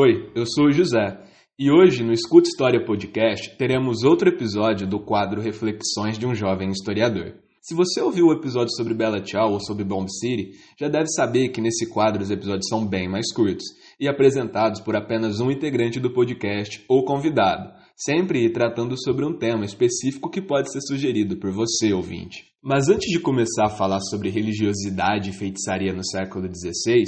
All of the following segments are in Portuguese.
Oi, eu sou o José e hoje no Escuta História Podcast teremos outro episódio do quadro Reflexões de um Jovem Historiador. Se você ouviu o episódio sobre Bella Ciao ou sobre Bomb City, já deve saber que nesse quadro os episódios são bem mais curtos e apresentados por apenas um integrante do podcast ou convidado, sempre tratando sobre um tema específico que pode ser sugerido por você, ouvinte. Mas antes de começar a falar sobre religiosidade e feitiçaria no século XVI,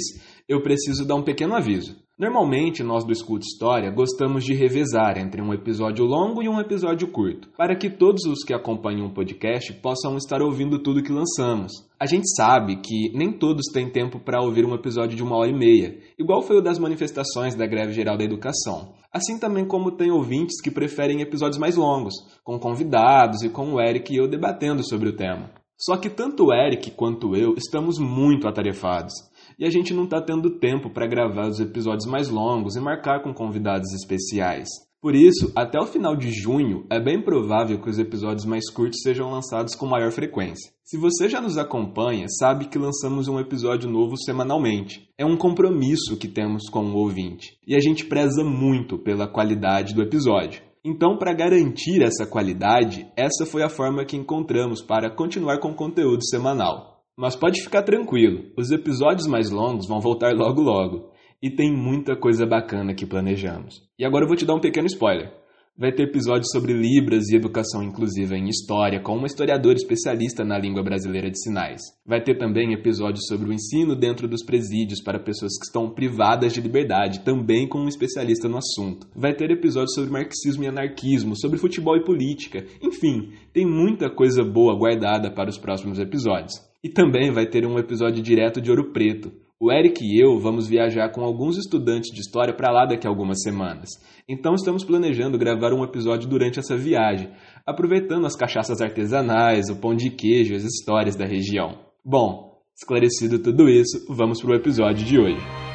eu preciso dar um pequeno aviso. Normalmente, nós do Escuta História gostamos de revezar entre um episódio longo e um episódio curto, para que todos os que acompanham o podcast possam estar ouvindo tudo que lançamos. A gente sabe que nem todos têm tempo para ouvir um episódio de uma hora e meia, igual foi o das manifestações da Greve Geral da Educação. Assim também como tem ouvintes que preferem episódios mais longos, com convidados e com o Eric e eu debatendo sobre o tema. Só que tanto o Eric quanto eu estamos muito atarefados e a gente não está tendo tempo para gravar os episódios mais longos e marcar com convidados especiais. Por isso, até o final de junho, é bem provável que os episódios mais curtos sejam lançados com maior frequência. Se você já nos acompanha, sabe que lançamos um episódio novo semanalmente. É um compromisso que temos com o ouvinte, e a gente preza muito pela qualidade do episódio. Então, para garantir essa qualidade, essa foi a forma que encontramos para continuar com o conteúdo semanal. Mas pode ficar tranquilo, os episódios mais longos vão voltar logo logo. E tem muita coisa bacana que planejamos. E agora eu vou te dar um pequeno spoiler. Vai ter episódios sobre Libras e educação inclusiva em história, com uma historiadora especialista na língua brasileira de sinais. Vai ter também episódios sobre o ensino dentro dos presídios para pessoas que estão privadas de liberdade, também com um especialista no assunto. Vai ter episódios sobre marxismo e anarquismo, sobre futebol e política. Enfim, tem muita coisa boa guardada para os próximos episódios. E também vai ter um episódio direto de Ouro Preto. O Eric e eu vamos viajar com alguns estudantes de história para lá daqui a algumas semanas. Então estamos planejando gravar um episódio durante essa viagem, aproveitando as cachaças artesanais, o pão de queijo e as histórias da região. Bom, esclarecido tudo isso, vamos para o episódio de hoje.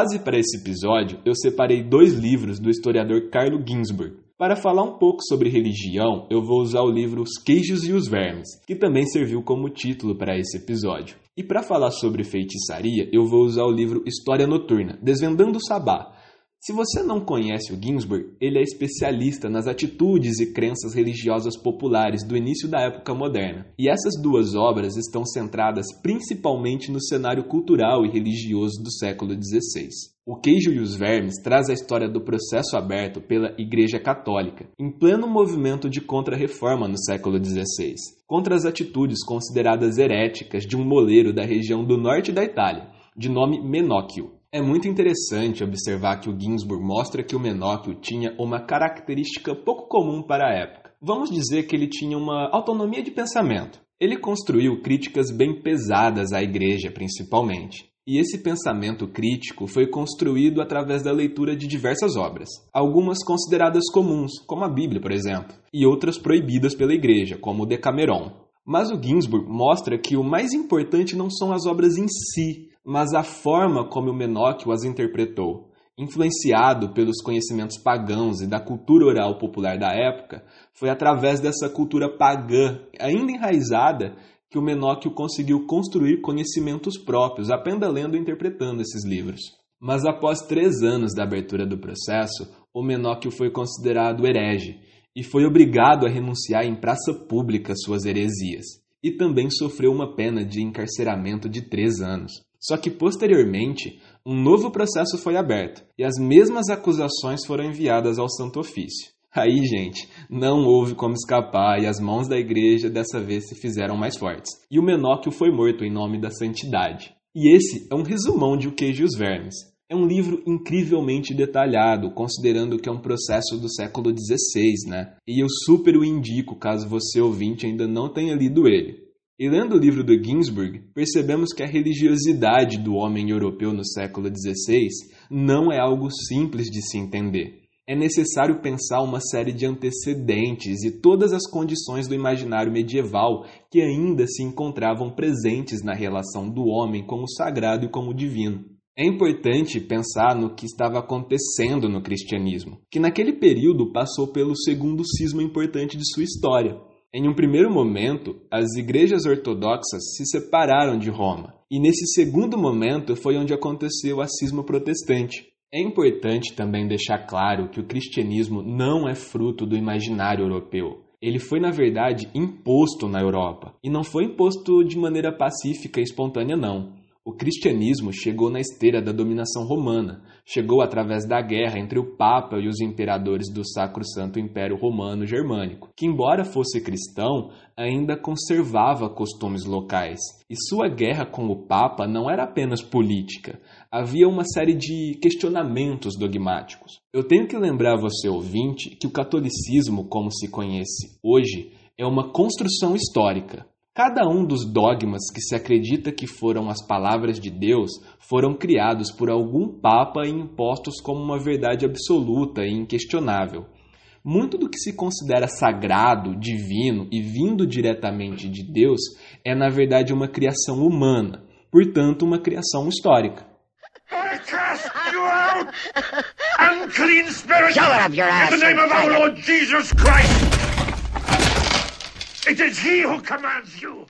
Base para esse episódio, eu separei dois livros do historiador Carlo Ginzburg. Para falar um pouco sobre religião, eu vou usar o livro Os Queijos e os Vermes, que também serviu como título para esse episódio. E para falar sobre feitiçaria, eu vou usar o livro História Noturna, Desvendando o Sabá, se você não conhece o Ginsburg, ele é especialista nas atitudes e crenças religiosas populares do início da época moderna. E essas duas obras estão centradas principalmente no cenário cultural e religioso do século XVI. O Queijo e os Vermes traz a história do processo aberto pela Igreja Católica, em pleno movimento de contra-reforma no século XVI, contra as atitudes consideradas heréticas de um moleiro da região do norte da Itália, de nome Menóquio. É muito interessante observar que o Ginsburg mostra que o Menóquio tinha uma característica pouco comum para a época. Vamos dizer que ele tinha uma autonomia de pensamento. Ele construiu críticas bem pesadas à igreja, principalmente. E esse pensamento crítico foi construído através da leitura de diversas obras, algumas consideradas comuns, como a Bíblia, por exemplo, e outras proibidas pela igreja, como o Decameron. Mas o Ginsburg mostra que o mais importante não são as obras em si, mas a forma como o Menóquio as interpretou. Influenciado pelos conhecimentos pagãos e da cultura oral popular da época, foi através dessa cultura pagã, ainda enraizada, que o Menóquio conseguiu construir conhecimentos próprios, apenas lendo e interpretando esses livros. Mas após três anos da abertura do processo, o Menóquio foi considerado herege e foi obrigado a renunciar em praça pública suas heresias, e também sofreu uma pena de encarceramento de três anos. Só que posteriormente, um novo processo foi aberto e as mesmas acusações foram enviadas ao Santo Ofício. Aí, gente, não houve como escapar e as mãos da igreja dessa vez se fizeram mais fortes. E o Menóquio foi morto em nome da santidade. E esse é um resumão de O Queijo e os Vermes. É um livro incrivelmente detalhado, considerando que é um processo do século XVI, né? E eu super o indico caso você ouvinte ainda não tenha lido ele. E lendo o livro do Ginsburg, percebemos que a religiosidade do homem europeu no século XVI não é algo simples de se entender. é necessário pensar uma série de antecedentes e todas as condições do imaginário medieval que ainda se encontravam presentes na relação do homem com o sagrado e com o divino. É importante pensar no que estava acontecendo no cristianismo, que naquele período passou pelo segundo cisma importante de sua história. Em um primeiro momento, as igrejas ortodoxas se separaram de Roma, e nesse segundo momento foi onde aconteceu a cisma protestante. É importante também deixar claro que o cristianismo não é fruto do imaginário europeu. Ele foi, na verdade, imposto na Europa. E não foi imposto de maneira pacífica e espontânea, não. O cristianismo chegou na esteira da dominação romana, chegou através da guerra entre o Papa e os imperadores do Sacro Santo Império Romano Germânico, que, embora fosse cristão, ainda conservava costumes locais. E sua guerra com o Papa não era apenas política, havia uma série de questionamentos dogmáticos. Eu tenho que lembrar você, ouvinte, que o catolicismo, como se conhece hoje, é uma construção histórica. Cada um dos dogmas que se acredita que foram as palavras de Deus foram criados por algum papa e impostos como uma verdade absoluta e inquestionável. Muito do que se considera sagrado, divino e vindo diretamente de Deus é, na verdade, uma criação humana, portanto, uma criação histórica. I cast you out, unclean spirit, in the name of our Lord Jesus Christ. It is he who commands you.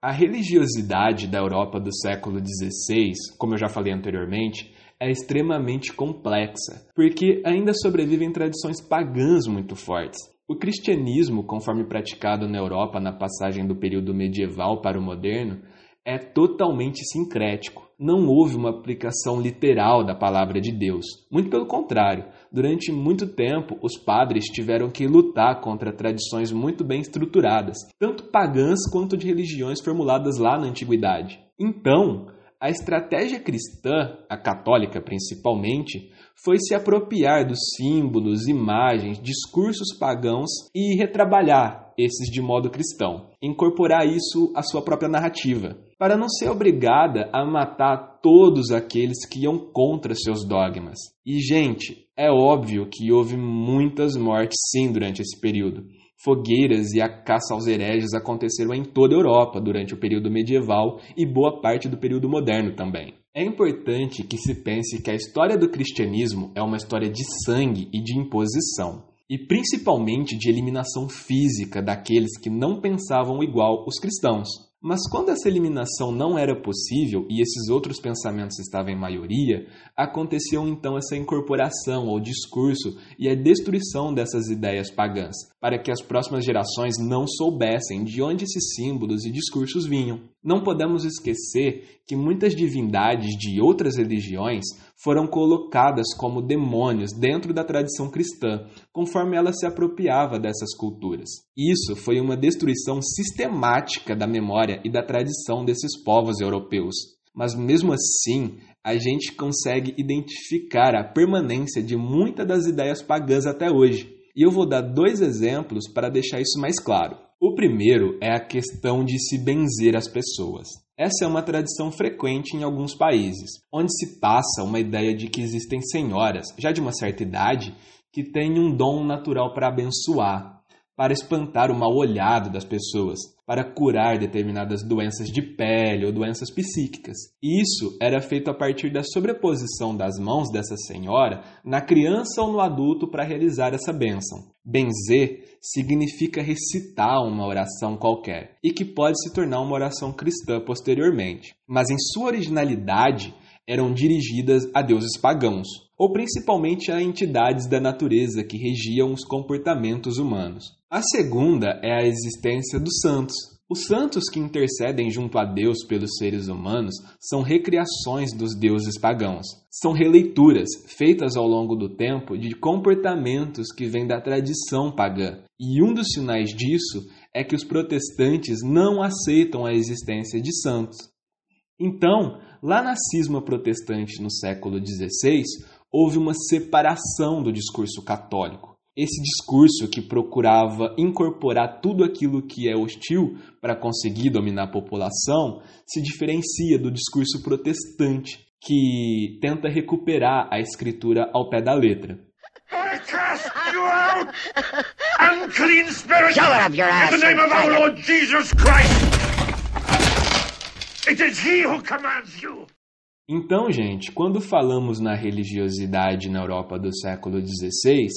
A religiosidade da Europa do século XVI, como eu já falei anteriormente, é extremamente complexa, porque ainda sobrevivem tradições pagãs muito fortes. O cristianismo, conforme praticado na Europa na passagem do período medieval para o moderno, é totalmente sincrético. Não houve uma aplicação literal da palavra de Deus. Muito pelo contrário, durante muito tempo os padres tiveram que lutar contra tradições muito bem estruturadas, tanto pagãs quanto de religiões formuladas lá na antiguidade. Então, a estratégia cristã, a católica principalmente, foi se apropriar dos símbolos, imagens, discursos pagãos e retrabalhar esses de modo cristão, incorporar isso à sua própria narrativa para não ser obrigada a matar todos aqueles que iam contra seus dogmas. E, gente, é óbvio que houve muitas mortes sim durante esse período. Fogueiras e a caça aos hereges aconteceram em toda a Europa durante o período medieval e boa parte do período moderno também. É importante que se pense que a história do cristianismo é uma história de sangue e de imposição, e principalmente de eliminação física daqueles que não pensavam igual os cristãos. Mas quando essa eliminação não era possível e esses outros pensamentos estavam em maioria, aconteceu então essa incorporação ao discurso e a destruição dessas ideias pagãs, para que as próximas gerações não soubessem de onde esses símbolos e discursos vinham. Não podemos esquecer que muitas divindades de outras religiões foram colocadas como demônios dentro da tradição cristã, conforme ela se apropriava dessas culturas. Isso foi uma destruição sistemática da memória e da tradição desses povos europeus. Mas mesmo assim, a gente consegue identificar a permanência de muitas das ideias pagãs até hoje. E eu vou dar dois exemplos para deixar isso mais claro. O primeiro é a questão de se benzer as pessoas. Essa é uma tradição frequente em alguns países, onde se passa uma ideia de que existem senhoras, já de uma certa idade, que têm um dom natural para abençoar, para espantar o mal olhado das pessoas, para curar determinadas doenças de pele ou doenças psíquicas. Isso era feito a partir da sobreposição das mãos dessa senhora na criança ou no adulto para realizar essa bênção. Benzer significa recitar uma oração qualquer e que pode se tornar uma oração cristã posteriormente. Mas em sua originalidade, eram dirigidas a deuses pagãos, ou principalmente a entidades da natureza que regiam os comportamentos humanos. A segunda é a existência dos santos. Os santos que intercedem junto a Deus pelos seres humanos são recriações dos deuses pagãos. São releituras feitas ao longo do tempo de comportamentos que vêm da tradição pagã. E um dos sinais disso é que os protestantes não aceitam a existência de santos. Então, lá na cisma protestante no século XVI, houve uma separação do discurso católico. Esse discurso que procurava incorporar tudo aquilo que é hostil para conseguir dominar a população se diferencia do discurso protestante, que tenta recuperar a escritura ao pé da letra. I cast you out! Unclean spirit! It up your ass In the name of our. Lord Jesus Christ! It is He who commands you! Então, gente, quando falamos na religiosidade na Europa do século XVI,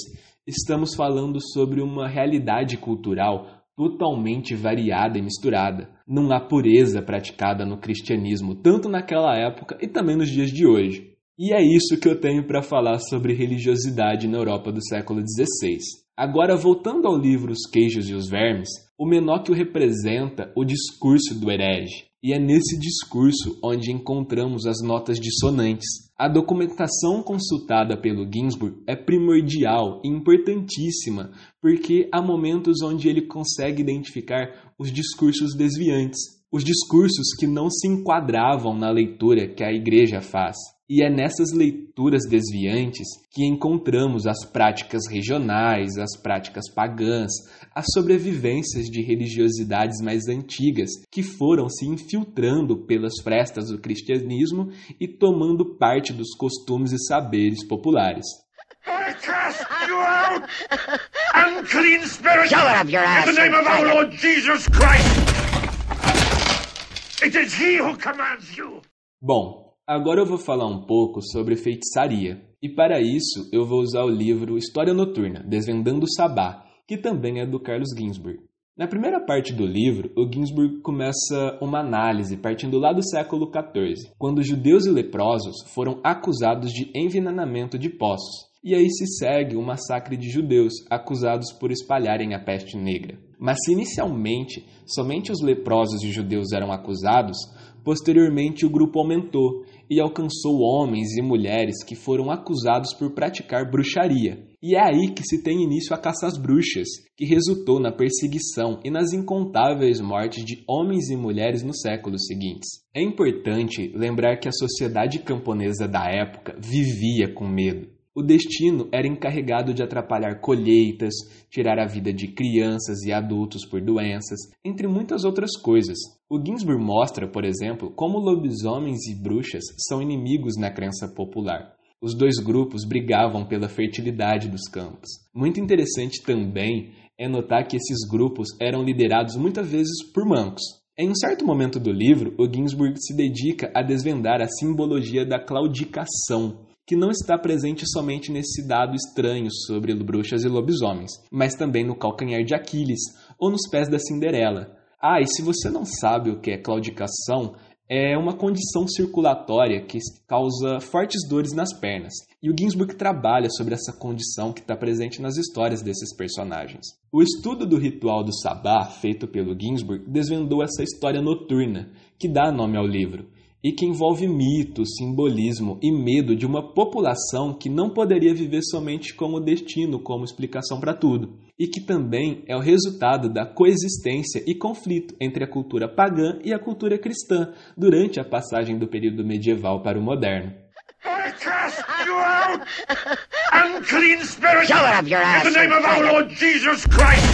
estamos falando sobre uma realidade cultural totalmente variada e misturada. Não há pureza praticada no cristianismo, tanto naquela época e também nos dias de hoje. E é isso que eu tenho para falar sobre religiosidade na Europa do século XVI. Agora, voltando ao livro Os Queijos e os Vermes, o Menóquio representa o discurso do herege. E é nesse discurso onde encontramos as notas dissonantes. A documentação consultada pelo Ginsburg é primordial e importantíssima, porque há momentos onde ele consegue identificar os discursos desviantes, os discursos que não se enquadravam na leitura que a igreja faz. E é nessas leituras desviantes que encontramos as práticas regionais, as práticas pagãs, as sobrevivências de religiosidades mais antigas que foram se infiltrando pelas frestas do cristianismo e tomando parte dos costumes e saberes populares. I cast you out! Unclean spirit! Shove it up your ass In the name and of our fag it. Lord Jesus Christ! It is He who commands you! Bom, agora eu vou falar um pouco sobre feitiçaria. E para isso eu vou usar o livro História Noturna, Desvendando o Sabá, que também é do Carlos Ginsburg. Na primeira parte do livro, o Ginsburg começa uma análise partindo lá do século XIV, quando judeus e leprosos foram acusados de envenenamento de poços. E aí se segue o massacre de judeus acusados por espalharem a peste negra. Mas se inicialmente somente os leprosos e judeus eram acusados, posteriormente o grupo aumentou e alcançou homens e mulheres que foram acusados por praticar bruxaria. E é aí que se tem início a caça às bruxas, que resultou na perseguição e nas incontáveis mortes de homens e mulheres nos séculos seguintes. É importante lembrar que a sociedade camponesa da época vivia com medo. O destino era encarregado de atrapalhar colheitas, tirar a vida de crianças e adultos por doenças, entre muitas outras coisas. O Ginsburg mostra, por exemplo, como lobisomens e bruxas são inimigos na crença popular. Os dois grupos brigavam pela fertilidade dos campos. Muito interessante também é notar que esses grupos eram liderados muitas vezes por mancos. Em um certo momento do livro, o Ginsburg se dedica a desvendar a simbologia da claudicação, que não está presente somente nesse dado estranho sobre bruxas e lobisomens, mas também no calcanhar de Aquiles ou nos pés da Cinderela. Ah, e se você não sabe o que é claudicação, é uma condição circulatória que causa fortes dores nas pernas. E o Ginsburg trabalha sobre essa condição que está presente nas histórias desses personagens. O estudo do ritual do Sabá, feito pelo Ginsburg, desvendou essa história noturna, que dá nome ao livro, e que envolve mito, simbolismo e medo de uma população que não poderia viver somente com o destino como explicação para tudo, e que também é o resultado da coexistência e conflito entre a cultura pagã e a cultura cristã durante a passagem do período medieval para o moderno. I cast you out! Unclean spirit! Shove it up your ass In the name and of our fag it. Lord Jesus Christ!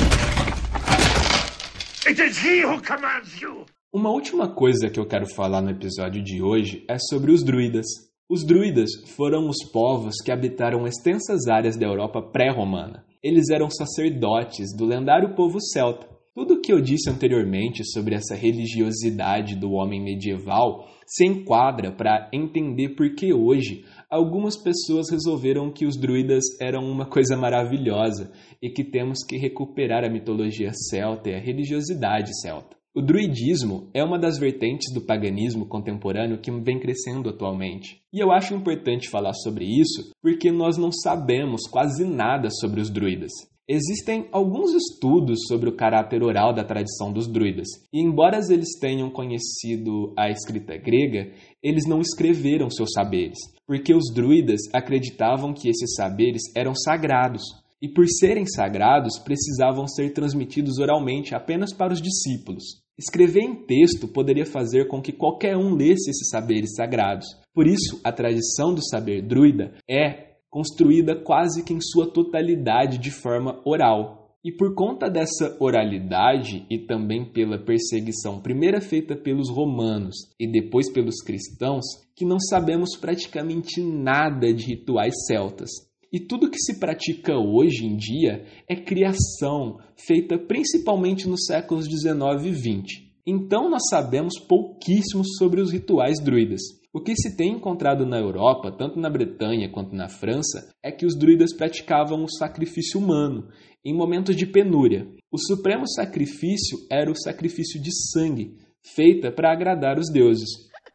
It is He who commands you! Uma última coisa que eu quero falar no episódio de hoje é sobre os druidas. Os druidas foram os povos que habitaram extensas áreas da Europa pré-romana. Eles eram sacerdotes do lendário povo celta. Tudo o que eu disse anteriormente sobre essa religiosidade do homem medieval se enquadra para entender por que hoje algumas pessoas resolveram que os druidas eram uma coisa maravilhosa e que temos que recuperar a mitologia celta e a religiosidade celta. O druidismo é uma das vertentes do paganismo contemporâneo que vem crescendo atualmente. E eu acho importante falar sobre isso porque nós não sabemos quase nada sobre os druidas. Existem alguns estudos sobre o caráter oral da tradição dos druidas, e embora eles tenham conhecido a escrita grega, eles não escreveram seus saberes, porque os druidas acreditavam que esses saberes eram sagrados, e por serem sagrados precisavam ser transmitidos oralmente apenas para os discípulos. Escrever em texto poderia fazer com que qualquer um lesse esses saberes sagrados. Por isso, a tradição do saber druida é construída quase que em sua totalidade de forma oral. E por conta dessa oralidade e também pela perseguição primeira feita pelos romanos e depois pelos cristãos, que não sabemos praticamente nada de rituais celtas. E tudo que se pratica hoje em dia é criação, feita principalmente nos séculos 19 e 20. Então nós sabemos pouquíssimo sobre os rituais druidas. O que se tem encontrado na Europa, tanto na Bretanha quanto na França, é que os druidas praticavam o sacrifício humano em momentos de penúria. O supremo sacrifício era o sacrifício de sangue, feita para agradar os deuses.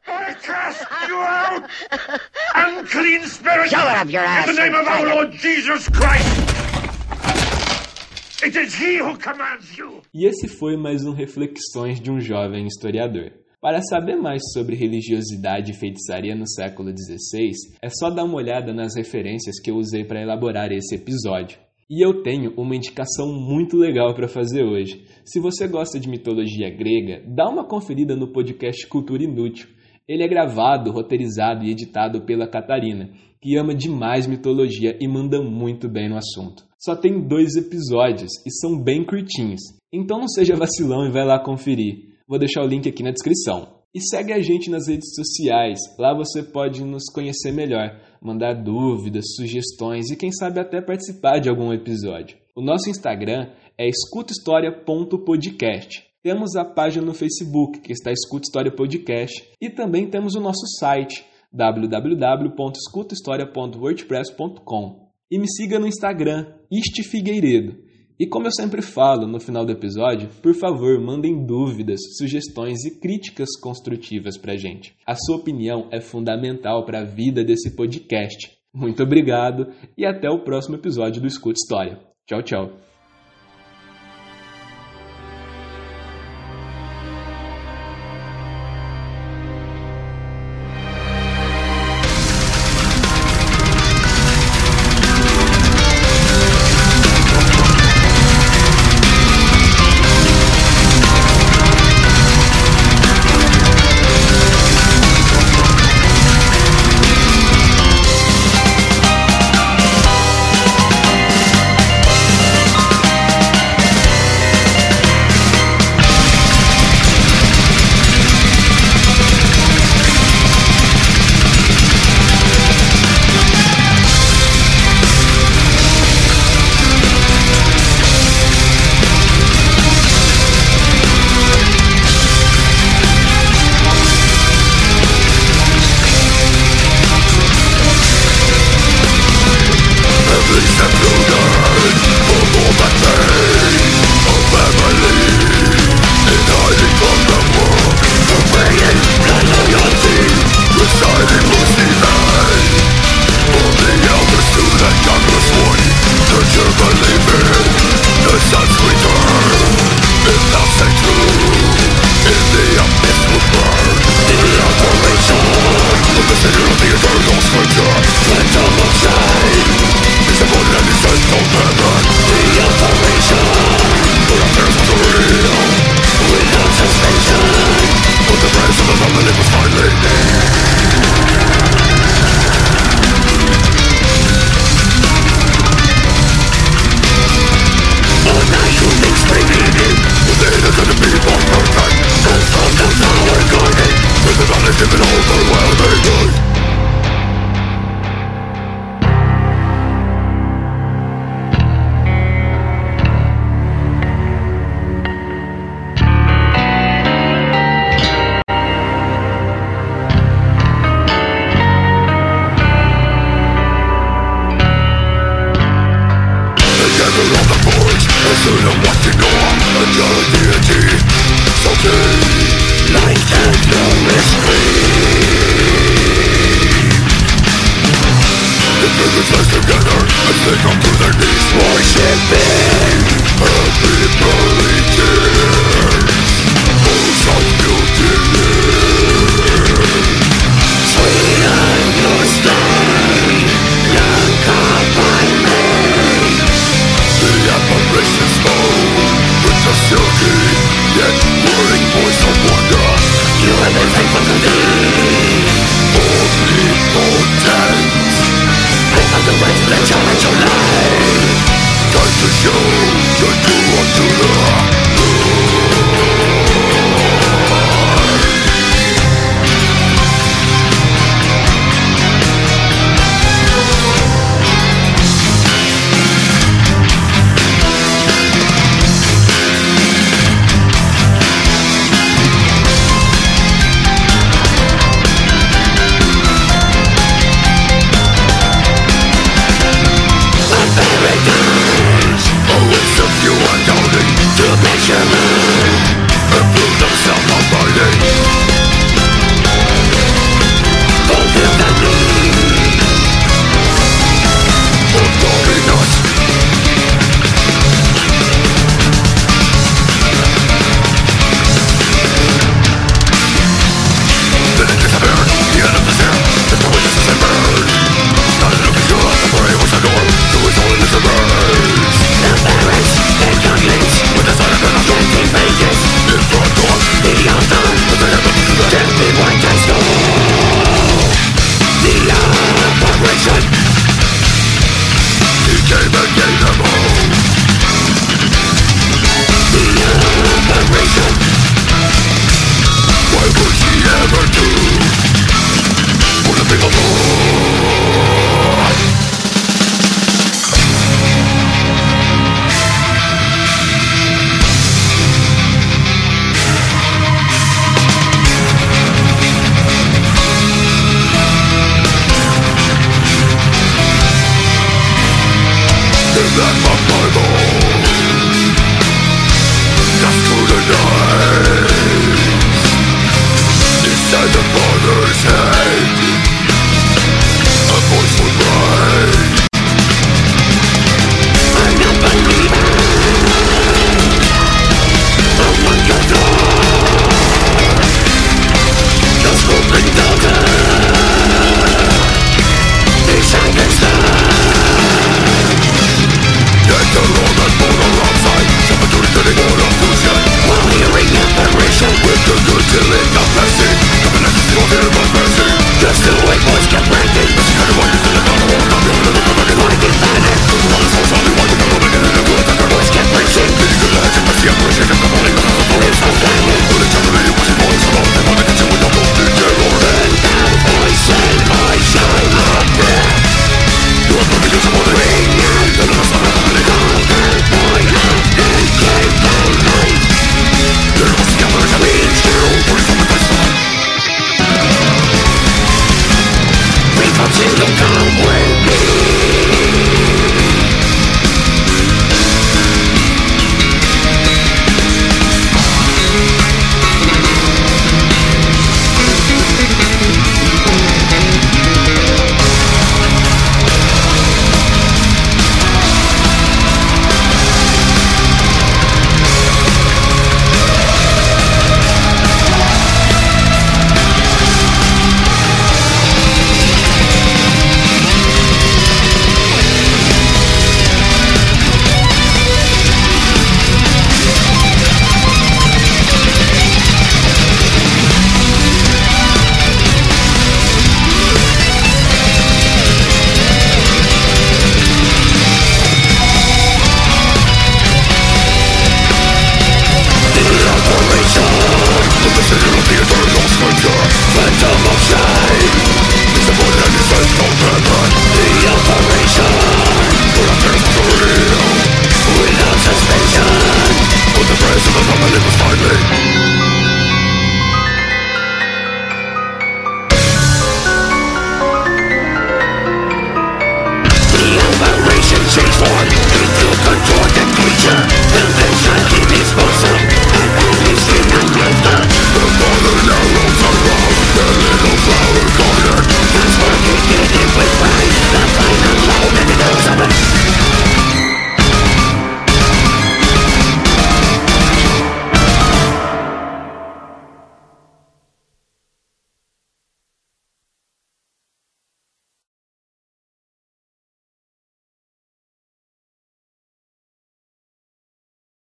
I cast you out! Unclean spirit! Shut up, your ass. In the name of our Lord Jesus Christ! It is he who commands you! E esse foi mais um Reflexões de um Jovem Historiador. Para saber mais sobre religiosidade e feitiçaria no século XVI, é só dar uma olhada nas referências que eu usei para elaborar esse episódio. E eu tenho uma indicação muito legal para fazer hoje. Se você gosta de mitologia grega, dá uma conferida no podcast Cultura Inútil. Ele é gravado, roteirizado e editado pela Catarina, que ama demais mitologia e manda muito bem no assunto. Só tem dois episódios e são bem curtinhos, então não seja vacilão e vai lá conferir. Vou deixar o link aqui na descrição. E segue a gente nas redes sociais, lá você pode nos conhecer melhor, mandar dúvidas, sugestões e quem sabe até participar de algum episódio. O nosso Instagram é escutahistoria.podcast. Temos a página no Facebook, que está Escuta História Podcast, e também temos o nosso site www.escutahistoria.wordpress.com. E me siga no Instagram, Este Figueiredo. E como eu sempre falo no final do episódio, por favor, mandem dúvidas, sugestões e críticas construtivas pra gente. A sua opinião é fundamental para a vida desse podcast. Muito obrigado e até o próximo episódio do Escuta História. Tchau, tchau. sono watching on a jolly deity Something like that glorious The brothers lies together and they come to their knees Worshipping a people in tears Who's on beauty With the silky yet whirring voice of wonder You have been faithful to me Only potent Faithful to let your your life Time to show your new one to love Let my Bible